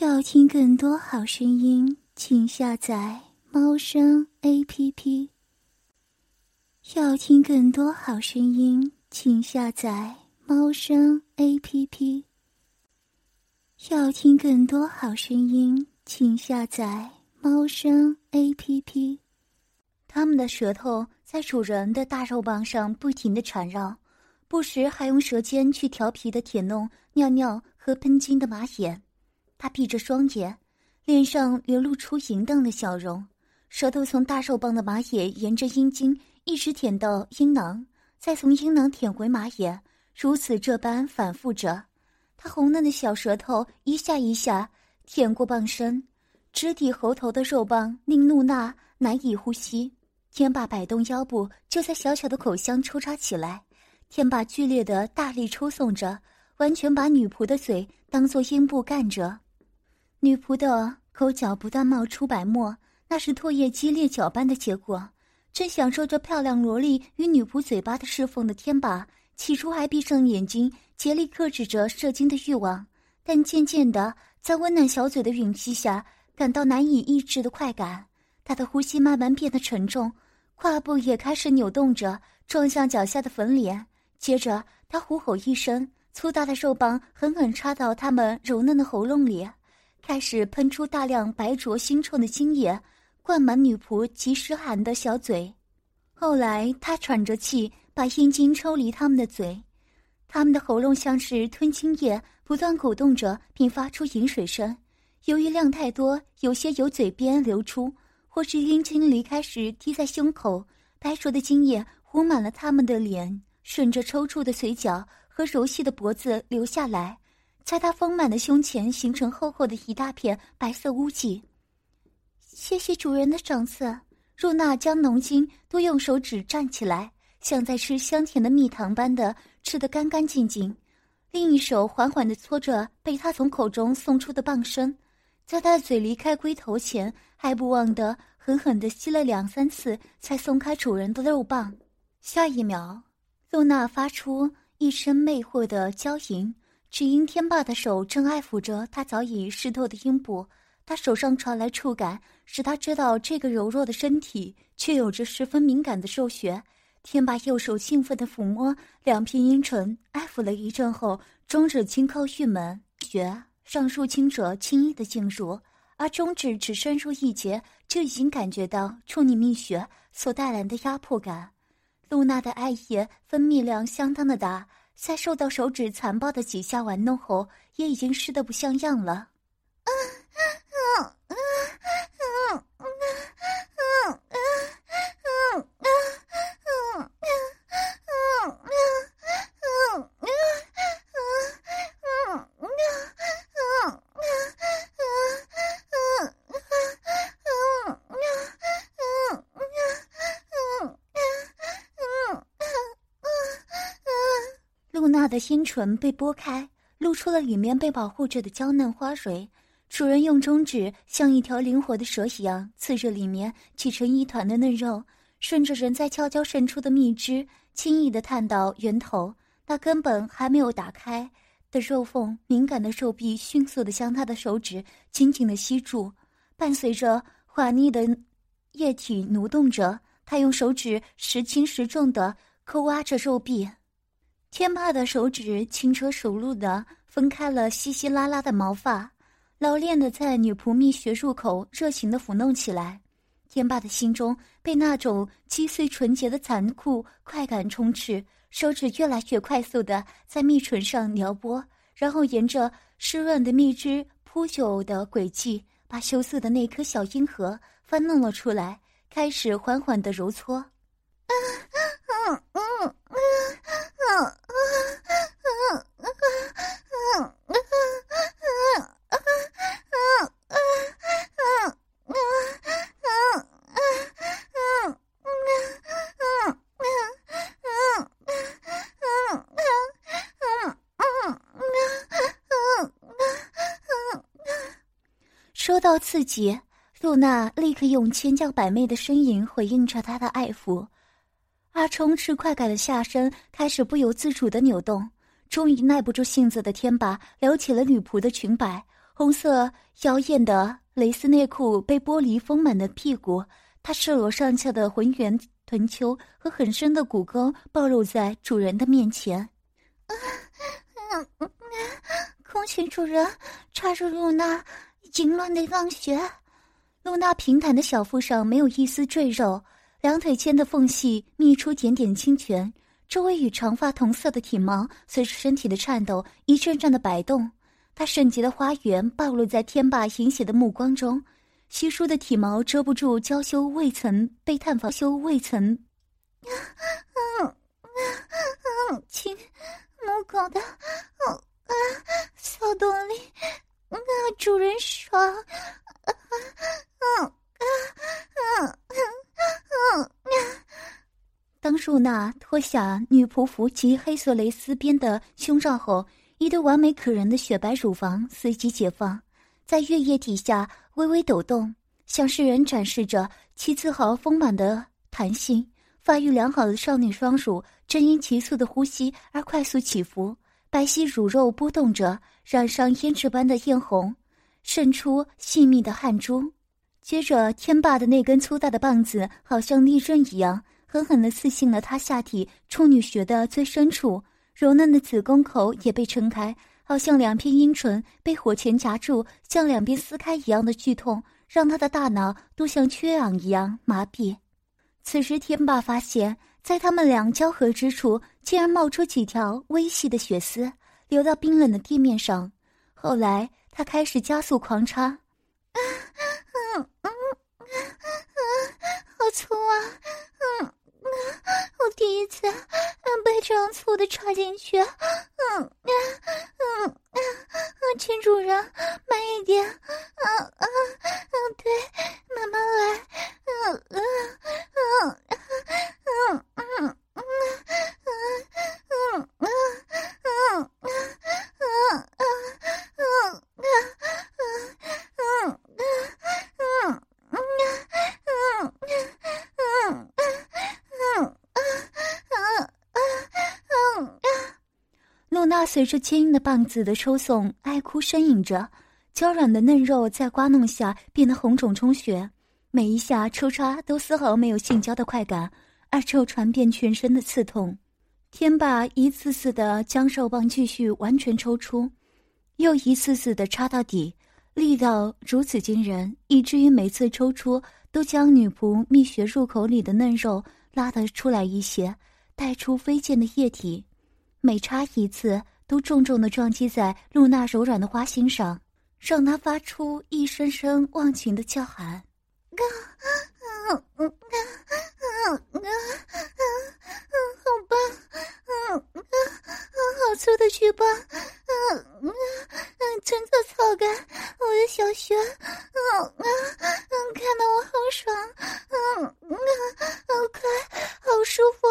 要听更多好声音，请下载猫声 A P P。要听更多好声音，请下载猫声 A P P。要听更多好声音，请下载猫声 A P P。它们的舌头在主人的大肉棒上不停的缠绕，不时还用舌尖去调皮的舔弄尿尿和喷精的马眼。他闭着双眼，脸上流露出淫荡的笑容，舌头从大肉棒的马眼沿着阴茎一直舔到阴囊，再从阴囊舔回马眼，如此这般反复着。他红嫩的小舌头一下一下舔过棒身，直抵喉头的肉棒令露娜难以呼吸。天霸摆动腰部，就在小巧的口腔抽插起来。天霸剧烈的大力抽送着，完全把女仆的嘴当做阴部干着。女仆的口角不断冒出白沫，那是唾液激烈搅拌的结果。正享受着漂亮萝莉与女仆嘴巴的侍奉的天霸，起初还闭上眼睛，竭力克制着射精的欲望，但渐渐的，在温暖小嘴的吮吸下，感到难以抑制的快感。他的呼吸慢慢变得沉重，胯部也开始扭动着，撞向脚下的粉脸。接着，他虎吼一声，粗大的肉棒狠狠插到他们柔嫩的喉咙里。开始喷出大量白灼腥臭的精液，灌满女仆及时寒的小嘴。后来，他喘着气，把阴茎抽离他们的嘴，他们的喉咙像是吞精液，不断鼓动着，并发出饮水声。由于量太多，有些由嘴边流出，或是阴茎离开时滴在胸口，白灼的精液糊满了他们的脸，顺着抽搐的嘴角和柔细的脖子流下来。在他丰满的胸前形成厚厚的一大片白色污迹。谢谢主人的赏赐。露娜将浓精都用手指蘸起来，像在吃香甜的蜜糖般的吃得干干净净。另一手缓缓地搓着被他从口中送出的棒身，在他嘴离开龟头前，还不忘地狠狠地吸了两三次，才松开主人的肉棒。下一秒，露娜发出一声魅惑的娇吟。只因天霸的手正爱抚着他早已湿透的阴部，他手上传来触感，使他知道这个柔弱的身体却有着十分敏感的兽穴。天霸右手兴奋地抚摸两片阴唇，爱抚了一阵后，中指轻靠玉门穴，上述轻者轻易的进入，而中指只深入一节，就已经感觉到处女蜜穴所带来的压迫感。露娜的爱液分泌量相当的大。在受到手指残暴的几下玩弄后，也已经湿得不像样了。的阴唇被拨开，露出了里面被保护着的娇嫩花蕊。主人用中指像一条灵活的蛇一样刺着里面挤成一团的嫩肉，顺着仍在悄悄渗出的蜜汁，轻易的探到源头。那根本还没有打开的肉缝，敏感的手臂迅速的将他的手指紧紧的吸住，伴随着滑腻的液体蠕动着，他用手指时轻时重的抠挖着肉壁。天霸的手指轻车熟路的分开了稀稀拉拉的毛发，老练的在女仆蜜穴入口热情的抚弄起来。天霸的心中被那种击碎纯洁的残酷快感充斥，手指越来越快速的在蜜唇上撩拨，然后沿着湿润的蜜汁铺就的轨迹，把羞涩的那颗小阴核翻弄了出来，开始缓缓的揉搓。受到刺激，露娜立刻用千娇百媚的身影回应着他的爱抚，而充斥快感的下身开始不由自主的扭动。终于耐不住性子的天霸撩起了女仆的裙摆，红色妖艳的蕾丝内裤被剥离丰满的屁股，她赤裸上翘的浑圆臀丘和很深的骨沟暴露在主人的面前。恭喜主人，插入露娜痉挛的浪穴。露娜平坦的小腹上没有一丝赘肉，两腿间的缝隙泌出点点清泉，周围与长发同色的体毛随着身体的颤抖一阵阵的摆动。她圣洁的花园暴露在天霸淫邪的目光中，稀疏的体毛遮不住娇羞未曾被探访、羞未曾，嗯嗯，亲母狗的，嗯啊，小动力，啊，主人爽，当露娜脱下女仆服及黑色蕾丝边的胸罩后。一对完美可人的雪白乳房随即解放，在月夜底下微微抖动，向世人展示着其自豪丰满的弹性。发育良好的少女双乳正因急促的呼吸而快速起伏，白皙乳肉波动着，染上胭脂般的艳红，渗出细密的汗珠。接着，天霸的那根粗大的棒子好像利刃一样，狠狠地刺进了他下体处女穴的最深处。柔嫩的子宫口也被撑开，好像两片阴唇被火钳夹住，向两边撕开一样的剧痛，让他的大脑都像缺氧一样麻痹。此时，天霸发现，在他们俩交合之处，竟然冒出几条微细的血丝，流到冰冷的地面上。后来，他开始加速狂插，着坚硬的棒子的抽送，哀哭呻吟着，娇软的嫩肉在刮弄下变得红肿充血，每一下抽插都丝毫没有性交的快感，而只有传遍全身的刺痛。天霸一次次的将肉棒继续完全抽出，又一次次的插到底，力道如此惊人，以至于每次抽出都将女仆蜜穴入口里的嫩肉拉得出来一些，带出飞溅的液体。每插一次。都重重的撞击在露娜柔软的花心上，让她发出一声声忘情的叫喊。啊啊啊啊啊啊啊！好棒！啊啊啊！好粗的巨棒！啊啊啊！真的草感，我的小穴！啊啊啊！看到我好爽！嗯啊，好快，好舒服！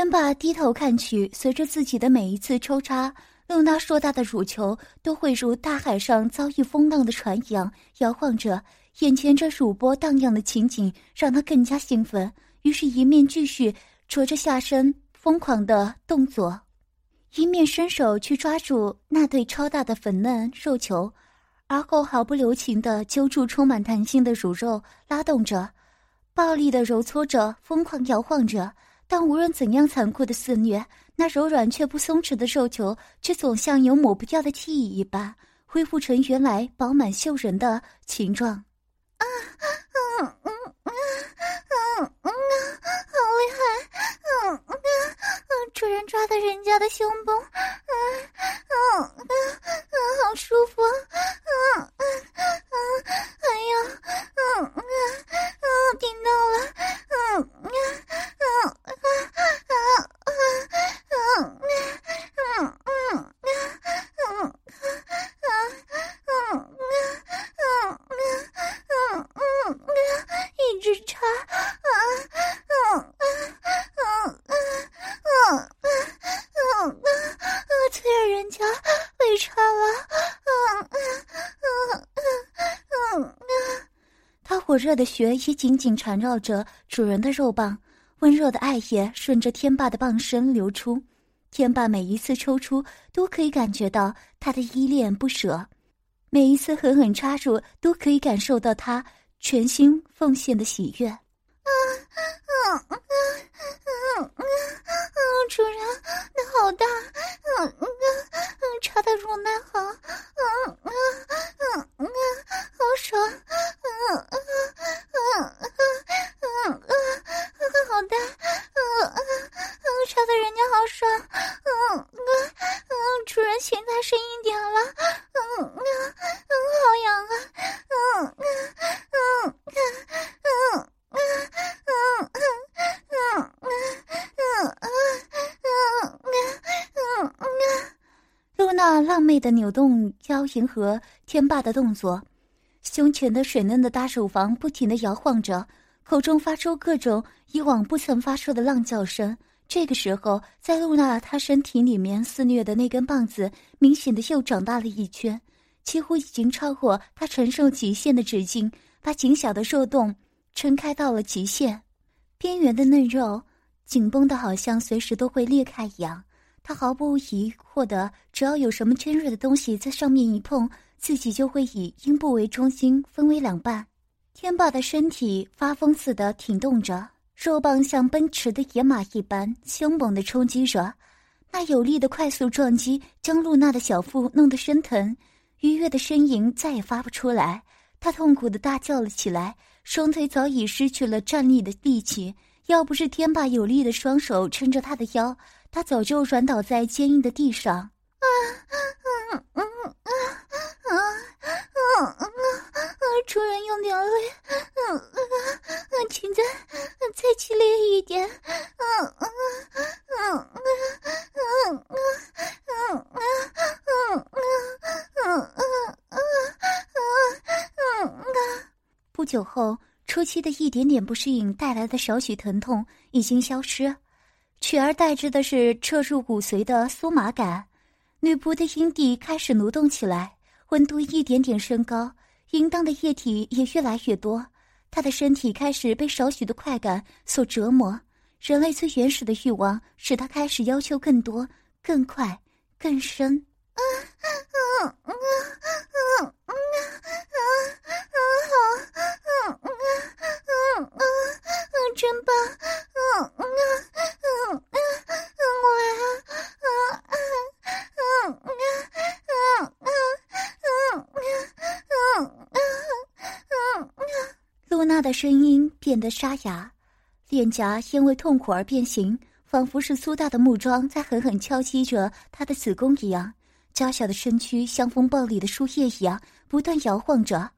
天霸低头看去，随着自己的每一次抽插。露娜硕大的乳球都会如大海上遭遇风浪的船一样摇晃着，眼前这乳波荡漾的情景让他更加兴奋，于是，一面继续着着下身疯狂的动作，一面伸手去抓住那对超大的粉嫩肉球，而后毫不留情的揪住充满弹性的乳肉，拉动着，暴力的揉搓着，疯狂摇晃着。但无论怎样残酷的肆虐，那柔软却不松弛的肉球，却总像有抹不掉的记忆一般，恢复成原来饱满诱人的形状。啊，嗯嗯嗯嗯嗯，好厉害！嗯嗯嗯，主人抓的人家的胸部，嗯嗯嗯嗯，好舒服！被插了，嗯嗯嗯嗯嗯嗯，他火热的血也紧紧缠绕着主人的肉棒，温热的爱液顺着天霸的棒身流出，天霸每一次抽出都可以感觉到他的依恋不舍，每一次狠狠插入都可以感受到他全心奉献的喜悦。啊啊啊啊啊啊！主人，那好大，嗯嗯嗯，插的入奶好，嗯嗯嗯嗯，好爽，嗯嗯嗯嗯嗯嗯，好大，嗯嗯的扭动腰，迎合天霸的动作，胸前的水嫩的大手房不停的摇晃着，口中发出各种以往不曾发出的浪叫声。这个时候，在露娜她身体里面肆虐的那根棒子，明显的又长大了一圈，几乎已经超过她承受极限的直径，把紧小的肉洞。撑开到了极限，边缘的嫩肉紧绷的好像随时都会裂开一样。他毫不疑惑的，只要有什么尖锐的东西在上面一碰，自己就会以阴部为中心分为两半。天霸的身体发疯似的挺动着，肉棒像奔驰的野马一般凶猛的冲击着。那有力的快速撞击将露娜的小腹弄得生疼，愉悦的呻吟再也发不出来。她痛苦的大叫了起来。双腿早已失去了站立的力气，要不是天霸有力的双手撑着他的腰，他早就软倒在坚硬的地上。啊，嗯嗯嗯嗯嗯嗯嗯，主人用点力，啊啊啊，请再再激烈一点，嗯嗯嗯嗯嗯嗯嗯嗯嗯嗯嗯嗯嗯。不久后，初期的一点点不适应带来的少许疼痛已经消失，取而代之的是彻入骨髓的酥麻感。女仆的阴蒂开始蠕动起来，温度一点点升高，淫荡的液体也越来越多。她的身体开始被少许的快感所折磨。人类最原始的欲望使她开始要求更多、更快、更深。嗯嗯嗯声音变得沙哑，脸颊因为痛苦而变形，仿佛是粗大的木桩在狠狠敲击着她的子宫一样。娇小的身躯像风暴里的树叶一样不断摇晃着，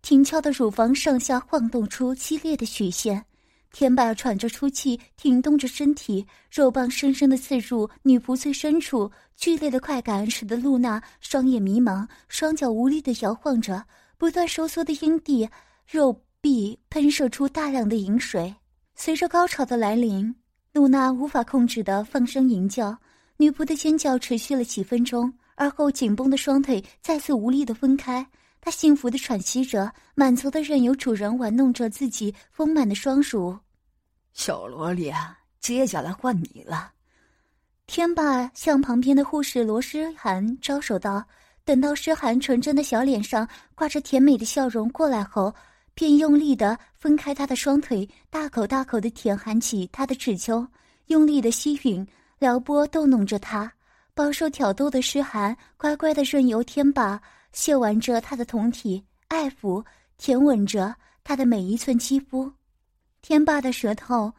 挺翘的乳房上下晃动出激烈的曲线。天霸喘着粗气，挺动着身体，肉棒深深的刺入女仆最深处，剧烈的快感使得露娜双眼迷茫，双脚无力的摇晃着，不断收缩的阴蒂、肉壁喷射出大量的饮水。随着高潮的来临，露娜无法控制的放声吟叫，女仆的尖叫持续了几分钟。而后，紧绷的双腿再次无力的分开，她幸福的喘息着，满足的任由主人玩弄着自己丰满的双乳。小萝莉，接下来换你了。天霸向旁边的护士罗诗涵招手道。等到诗涵纯真的小脸上挂着甜美的笑容过来后，便用力的分开他的双腿，大口大口的舔含起他的齿丘，用力的吸吮、撩拨、逗弄着他。饱受挑逗的诗涵乖乖的任由天霸亵玩着他的酮体，爱抚、舔吻着他的每一寸肌肤。天霸的舌头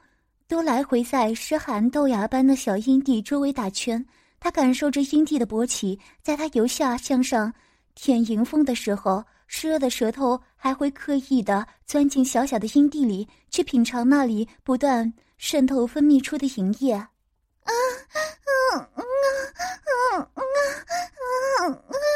都来回在诗涵豆芽般的小阴蒂周围打圈，他感受着阴蒂的勃起，在他由下向上舔迎风的时候，湿热的舌头还会刻意的钻进小小的阴蒂里，去品尝那里不断渗透分泌出的淫液。啊，啊啊啊啊啊啊啊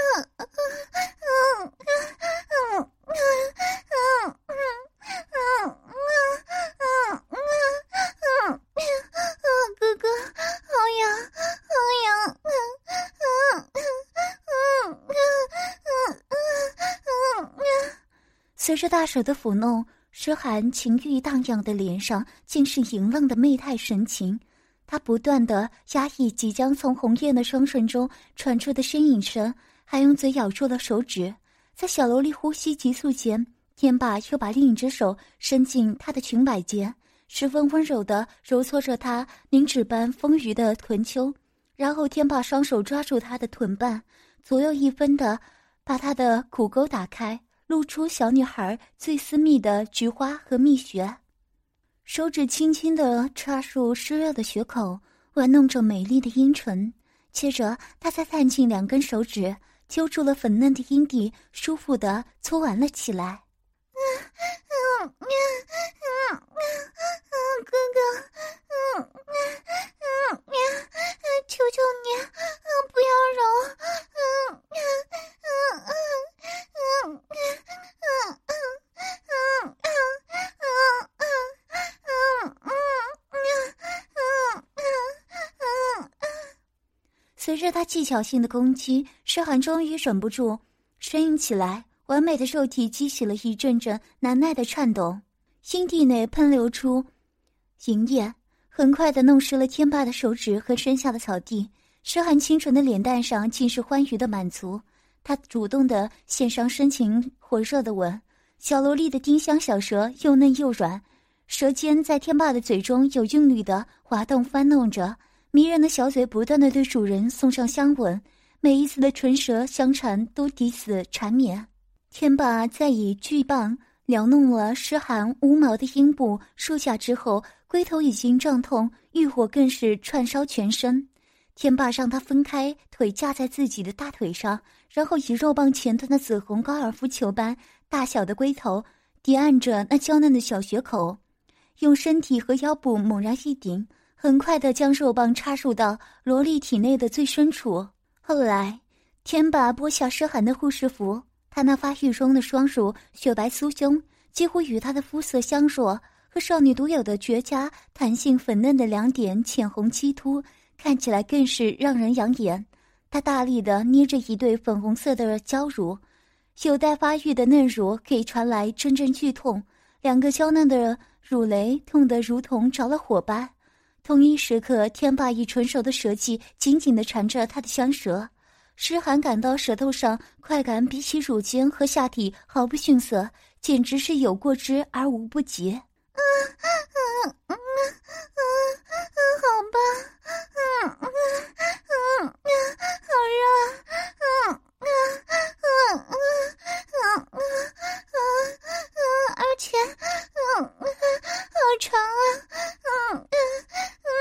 大手的抚弄，诗涵情欲荡漾的脸上尽是淫浪的媚态神情，他不断的压抑即将从红艳的双唇中传出的呻吟声，还用嘴咬住了手指。在小萝莉呼吸急促间，天霸又把另一只手伸进她的裙摆间，十分温柔的揉搓着她凝脂般丰腴的臀丘，然后天霸双手抓住她的臀瓣，左右一分的把她的骨沟打开。露出小女孩最私密的菊花和蜜穴，手指轻轻的插入湿热的血口，玩弄着美丽的阴唇。接着，她再探进两根手指，揪住了粉嫩的阴蒂，舒服的搓玩了起来。随着他技巧性的攻击，诗涵终于忍不住呻吟起来。完美的肉体激起了一阵阵难耐的颤动，心地内喷流出银液，很快的弄湿了天霸的手指和身下的草地。诗涵清纯的脸蛋上尽是欢愉的满足，他主动的献上深情火热的吻，小萝莉的丁香小舌又嫩又软，舌尖在天霸的嘴中有韵律的滑动翻弄着，迷人的小嘴不断的对主人送上香吻，每一次的唇舌相缠都抵死缠绵。天霸在以巨棒撩弄了湿寒无毛的阴部、数下之后，龟头已经胀痛，欲火更是串烧全身。天霸让他分开腿架在自己的大腿上，然后以肉棒前端的紫红高尔夫球般大小的龟头抵按着那娇嫩的小穴口，用身体和腰部猛然一顶，很快的将肉棒插入到萝莉体内的最深处。后来，天霸剥下湿寒的护士服。他那发育中的双乳，雪白酥胸，几乎与他的肤色相若，和少女独有的绝佳弹性粉嫩的两点浅红漆突，看起来更是让人养眼。他大力的捏着一对粉红色的娇乳，有待发育的嫩乳可以传来阵阵剧痛，两个娇嫩的乳蕾痛得如同着了火般。同一时刻，天霸以纯熟的舌技紧紧的缠着他的香舌。诗涵感到舌头上快感比起乳尖和下体毫不逊色，简直是有过之而无不及。嗯嗯嗯嗯嗯嗯，好吧。嗯嗯嗯嗯，好热。嗯嗯嗯嗯嗯嗯嗯嗯，而且嗯嗯好长啊。嗯嗯嗯。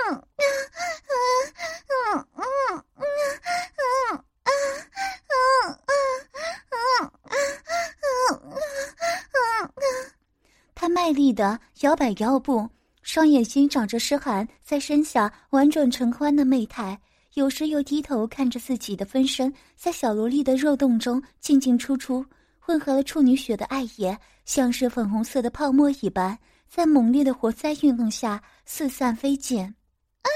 的摇摆腰部，双眼睛长着湿寒，在身下婉转承欢的媚态，有时又低头看着自己的分身，在小萝莉的肉洞中进进出出，混合了处女血的爱液，像是粉红色的泡沫一般，在猛烈的活塞运动下四散飞溅。嗯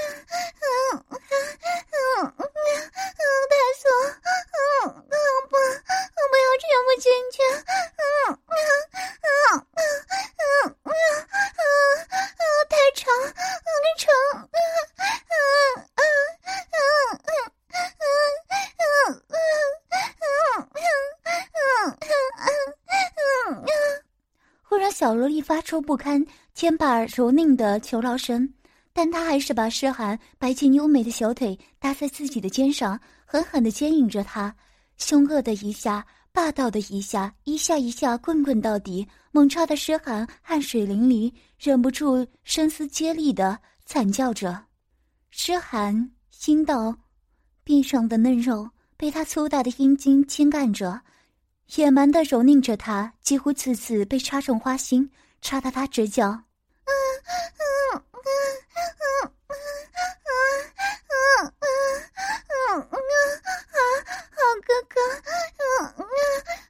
嗯嗯嗯嗯太松，嗯嗯不，我不要全部进去，嗯嗯嗯嗯小萝莉发出不堪天霸蹂躏的求饶声。但他还是把诗涵白净优美的小腿搭在自己的肩上，狠狠地牵引着她，凶恶的一下，霸道的一下，一下一下棍棍到底，猛插的诗涵汗水淋漓，忍不住声嘶竭力地惨叫着。诗涵心道，臂上的嫩肉被他粗大的阴茎牵干着，野蛮的蹂躏着她，几乎次次被插中花心，插得她直叫啊！好哥哥，嗯嗯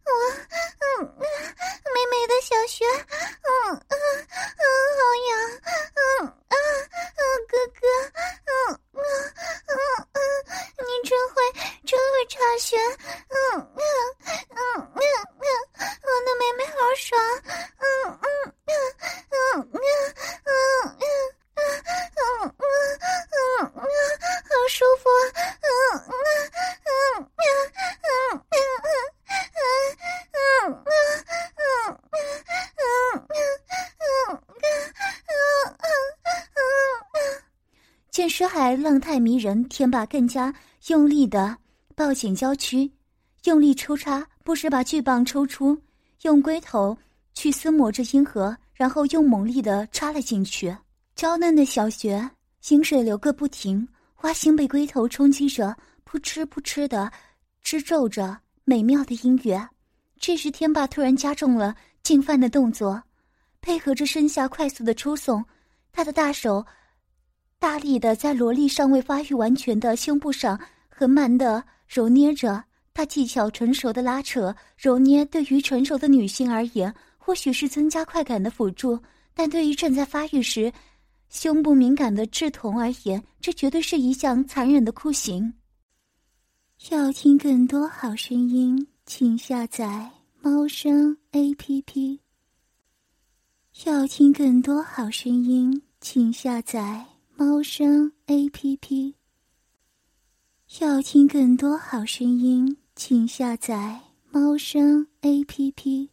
我嗯嗯美美的小穴，嗯嗯嗯好痒，嗯嗯嗯哥哥，嗯嗯嗯嗯你真会真会插穴，嗯嗯嗯嗯嗯我的妹妹好爽，嗯嗯嗯。顿时还浪太迷人，天霸更加用力的抱紧娇躯，用力抽插，不时把巨棒抽出，用龟头去撕磨着阴核，然后又猛力的插了进去。娇嫩的小穴，饮水流个不停，花心被龟头冲击着，扑哧扑哧的织皱着美妙的音乐。这时，天霸突然加重了进犯的动作，配合着身下快速的抽送，他的大手大力的在萝莉尚未发育完全的胸部上很慢的揉捏着。他技巧成熟的拉扯、揉捏，对于成熟的女性而言，或许是增加快感的辅助；但对于正在发育时胸部敏感的稚童而言，这绝对是一项残忍的酷刑。要听更多好声音。请下载猫声 A P P。要听更多好声音，请下载猫声 A P P。要听更多好声音，请下载猫声 A P P。